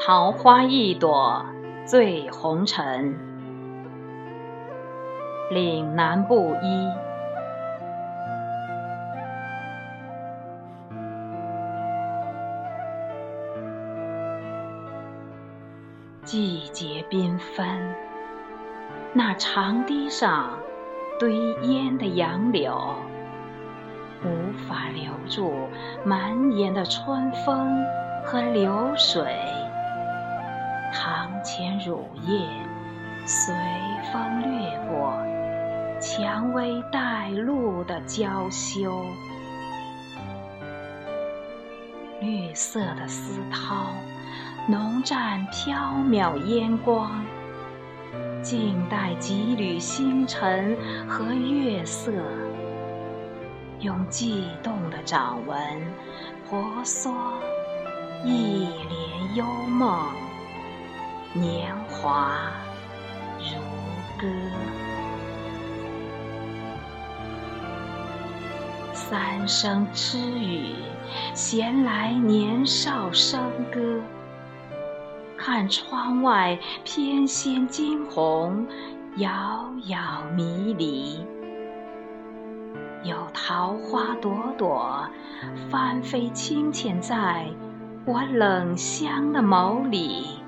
桃花一朵醉红尘。岭南布衣，季节缤纷，那长堤上堆烟的杨柳。无法留住满眼的春风和流水，堂前乳燕随风掠过，蔷薇带露的娇羞。绿色的丝绦浓占缥缈烟光，静待几缕星辰和月色。用悸动的掌纹，婆娑一帘幽梦，年华如歌。三声痴语，闲来年少笙歌。看窗外翩跹惊鸿，遥遥迷离。有桃花朵朵，翻飞清浅在我冷香的眸里，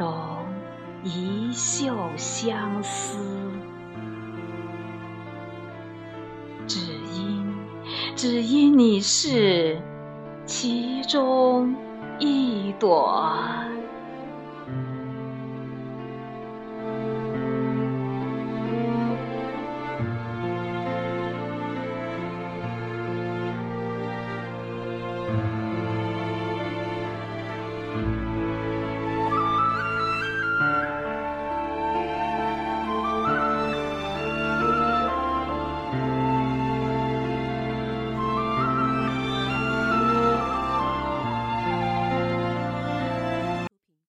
笼一袖相思。只因，只因你是其中一朵。